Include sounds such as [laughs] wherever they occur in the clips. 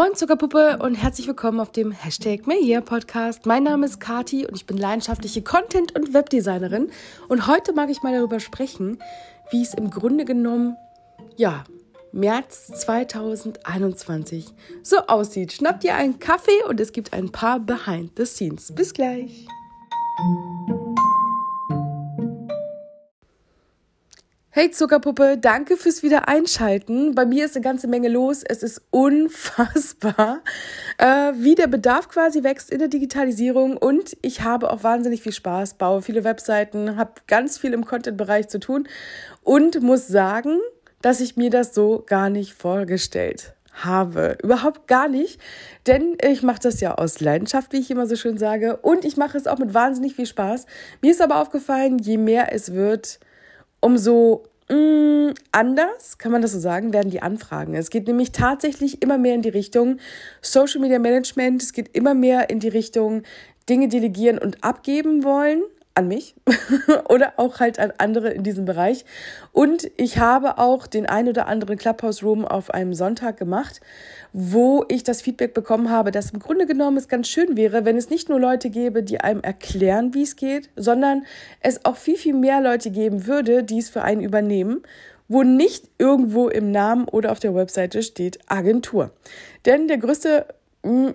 Moin Zuckerpuppe und herzlich willkommen auf dem Hashtag Here Podcast. Mein Name ist Kati und ich bin leidenschaftliche Content- und Webdesignerin. Und heute mag ich mal darüber sprechen, wie es im Grunde genommen, ja, März 2021 so aussieht. Schnappt ihr einen Kaffee und es gibt ein paar Behind the Scenes. Bis gleich. Hey Zuckerpuppe, danke fürs Wiedereinschalten. Bei mir ist eine ganze Menge los. Es ist unfassbar, äh, wie der Bedarf quasi wächst in der Digitalisierung. Und ich habe auch wahnsinnig viel Spaß, baue viele Webseiten, habe ganz viel im Content-Bereich zu tun und muss sagen, dass ich mir das so gar nicht vorgestellt habe. Überhaupt gar nicht. Denn ich mache das ja aus Leidenschaft, wie ich immer so schön sage. Und ich mache es auch mit wahnsinnig viel Spaß. Mir ist aber aufgefallen, je mehr es wird, umso mh, mm, anders, kann man das so sagen, werden die Anfragen. Es geht nämlich tatsächlich immer mehr in die Richtung Social Media Management. Es geht immer mehr in die Richtung Dinge delegieren und abgeben wollen an mich [laughs] oder auch halt an andere in diesem Bereich. Und ich habe auch den ein oder anderen Clubhouse Room auf einem Sonntag gemacht, wo ich das Feedback bekommen habe, dass im Grunde genommen es ganz schön wäre, wenn es nicht nur Leute gäbe, die einem erklären, wie es geht, sondern es auch viel, viel mehr Leute geben würde, die es für einen übernehmen wo nicht irgendwo im Namen oder auf der Webseite steht Agentur. Denn der größte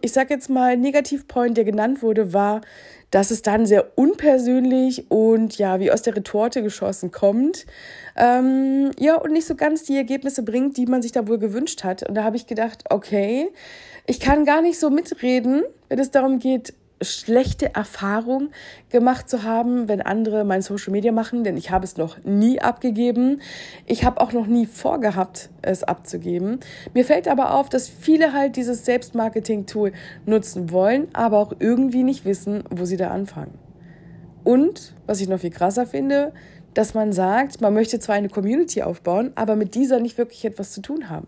ich sag jetzt mal, Negativpoint, der genannt wurde, war, dass es dann sehr unpersönlich und ja, wie aus der Retorte geschossen kommt. Ähm, ja, und nicht so ganz die Ergebnisse bringt, die man sich da wohl gewünscht hat. Und da habe ich gedacht, okay, ich kann gar nicht so mitreden, wenn es darum geht, schlechte Erfahrung gemacht zu haben, wenn andere mein Social Media machen, denn ich habe es noch nie abgegeben. Ich habe auch noch nie vorgehabt, es abzugeben. Mir fällt aber auf, dass viele halt dieses Selbstmarketing-Tool nutzen wollen, aber auch irgendwie nicht wissen, wo sie da anfangen. Und, was ich noch viel krasser finde, dass man sagt, man möchte zwar eine Community aufbauen, aber mit dieser nicht wirklich etwas zu tun haben.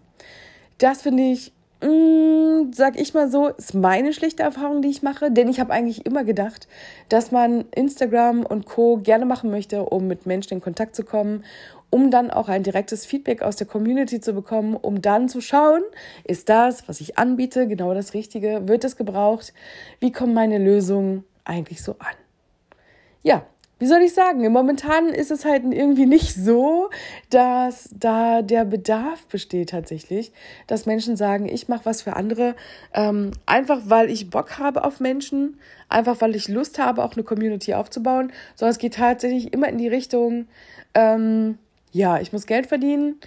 Das finde ich mh, mm, sag ich mal so, ist meine schlechte Erfahrung, die ich mache. Denn ich habe eigentlich immer gedacht, dass man Instagram und Co. gerne machen möchte, um mit Menschen in Kontakt zu kommen, um dann auch ein direktes Feedback aus der Community zu bekommen, um dann zu schauen, ist das, was ich anbiete, genau das Richtige? Wird es gebraucht? Wie kommen meine Lösungen eigentlich so an? Ja, wie soll ich sagen, momentan ist es halt irgendwie nicht so, dass da der Bedarf besteht tatsächlich, dass Menschen sagen, ich mache was für andere, ähm, einfach weil ich Bock habe auf Menschen, einfach weil ich Lust habe, auch eine Community aufzubauen, sondern es geht tatsächlich immer in die Richtung, ähm, ja, ich muss Geld verdienen,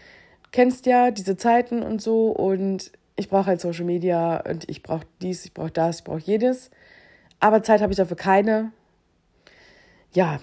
kennst ja diese Zeiten und so und ich brauche halt Social Media und ich brauche dies, ich brauche das, ich brauche jedes, aber Zeit habe ich dafür keine ja,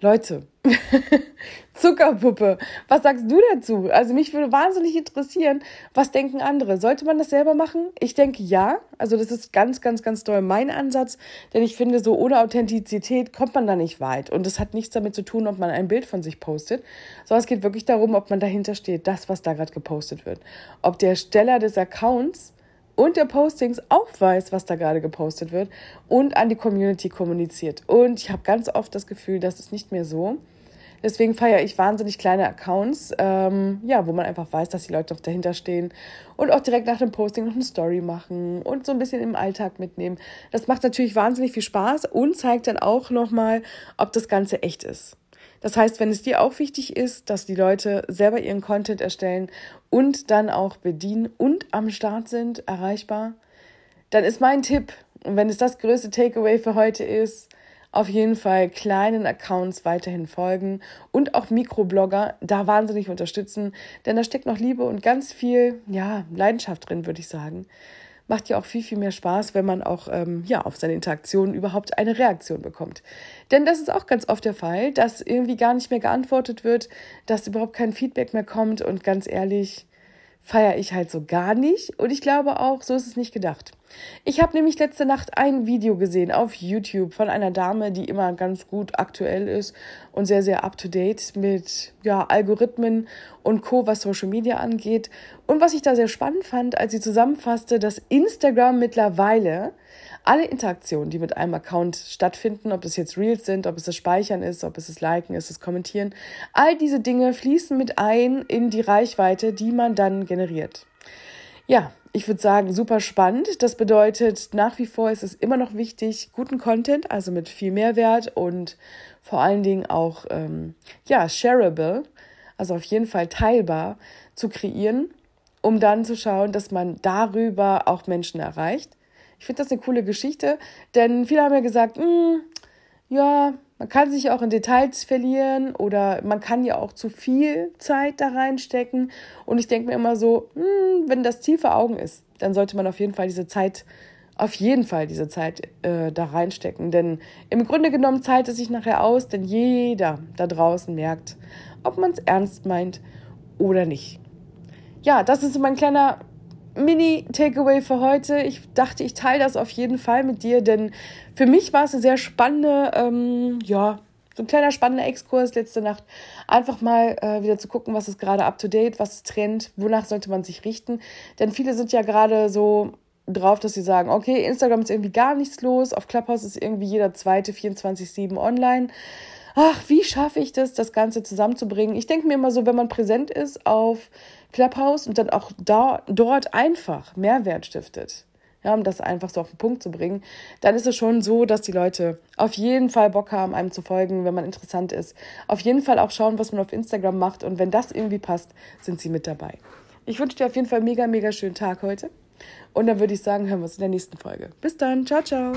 Leute, [laughs] Zuckerpuppe, was sagst du dazu? Also mich würde wahnsinnig interessieren, was denken andere? Sollte man das selber machen? Ich denke ja. Also das ist ganz, ganz, ganz doll mein Ansatz, denn ich finde, so ohne Authentizität kommt man da nicht weit. Und das hat nichts damit zu tun, ob man ein Bild von sich postet, sondern es geht wirklich darum, ob man dahinter steht, das, was da gerade gepostet wird. Ob der Steller des Accounts und der Postings auch weiß, was da gerade gepostet wird und an die Community kommuniziert. Und ich habe ganz oft das Gefühl, das ist nicht mehr so. Deswegen feiere ich wahnsinnig kleine Accounts, ähm, ja, wo man einfach weiß, dass die Leute noch dahinter stehen und auch direkt nach dem Posting noch eine Story machen und so ein bisschen im Alltag mitnehmen. Das macht natürlich wahnsinnig viel Spaß und zeigt dann auch nochmal, ob das Ganze echt ist. Das heißt, wenn es dir auch wichtig ist, dass die Leute selber ihren Content erstellen und dann auch bedienen und am Start sind, erreichbar, dann ist mein Tipp, und wenn es das größte Takeaway für heute ist, auf jeden Fall kleinen Accounts weiterhin folgen und auch Mikroblogger da wahnsinnig unterstützen, denn da steckt noch Liebe und ganz viel, ja, Leidenschaft drin, würde ich sagen macht ja auch viel, viel mehr Spaß, wenn man auch ähm, ja, auf seine Interaktionen überhaupt eine Reaktion bekommt. Denn das ist auch ganz oft der Fall, dass irgendwie gar nicht mehr geantwortet wird, dass überhaupt kein Feedback mehr kommt und ganz ehrlich, feiere ich halt so gar nicht. Und ich glaube auch, so ist es nicht gedacht. Ich habe nämlich letzte Nacht ein Video gesehen auf YouTube von einer Dame, die immer ganz gut aktuell ist und sehr, sehr up-to-date mit ja, Algorithmen und Co., was Social Media angeht. Und was ich da sehr spannend fand, als sie zusammenfasste, dass Instagram mittlerweile alle Interaktionen, die mit einem Account stattfinden, ob es jetzt Reels sind, ob es das Speichern ist, ob es das Liken ist, das Kommentieren, all diese Dinge fließen mit ein in die Reichweite, die man dann generiert. Ja, ich würde sagen, super spannend. Das bedeutet, nach wie vor ist es immer noch wichtig, guten Content, also mit viel Mehrwert und vor allen Dingen auch, ähm, ja, shareable, also auf jeden Fall teilbar zu kreieren, um dann zu schauen, dass man darüber auch Menschen erreicht. Ich finde das eine coole Geschichte, denn viele haben ja gesagt, hm, ja, man kann sich auch in Details verlieren oder man kann ja auch zu viel Zeit da reinstecken. Und ich denke mir immer so, hm, wenn das Ziel vor Augen ist, dann sollte man auf jeden Fall diese Zeit, auf jeden Fall diese Zeit äh, da reinstecken. Denn im Grunde genommen zahlt es sich nachher aus, denn jeder da draußen merkt, ob man es ernst meint oder nicht. Ja, das ist mein kleiner Mini-Takeaway für heute. Ich dachte, ich teile das auf jeden Fall mit dir, denn für mich war es eine sehr spannende, ähm, ja, so ein kleiner spannender Exkurs letzte Nacht. Einfach mal äh, wieder zu gucken, was ist gerade up to date, was ist Trend, wonach sollte man sich richten. Denn viele sind ja gerade so drauf, dass sie sagen, okay, Instagram ist irgendwie gar nichts los, auf Clubhouse ist irgendwie jeder zweite 24-7 online. Ach, wie schaffe ich das, das Ganze zusammenzubringen? Ich denke mir immer so, wenn man präsent ist auf Clubhouse und dann auch da, dort einfach Mehrwert stiftet, ja, um das einfach so auf den Punkt zu bringen, dann ist es schon so, dass die Leute auf jeden Fall Bock haben, einem zu folgen, wenn man interessant ist. Auf jeden Fall auch schauen, was man auf Instagram macht und wenn das irgendwie passt, sind sie mit dabei. Ich wünsche dir auf jeden Fall einen mega, mega schönen Tag heute und dann würde ich sagen, hören wir uns in der nächsten Folge. Bis dann, ciao, ciao.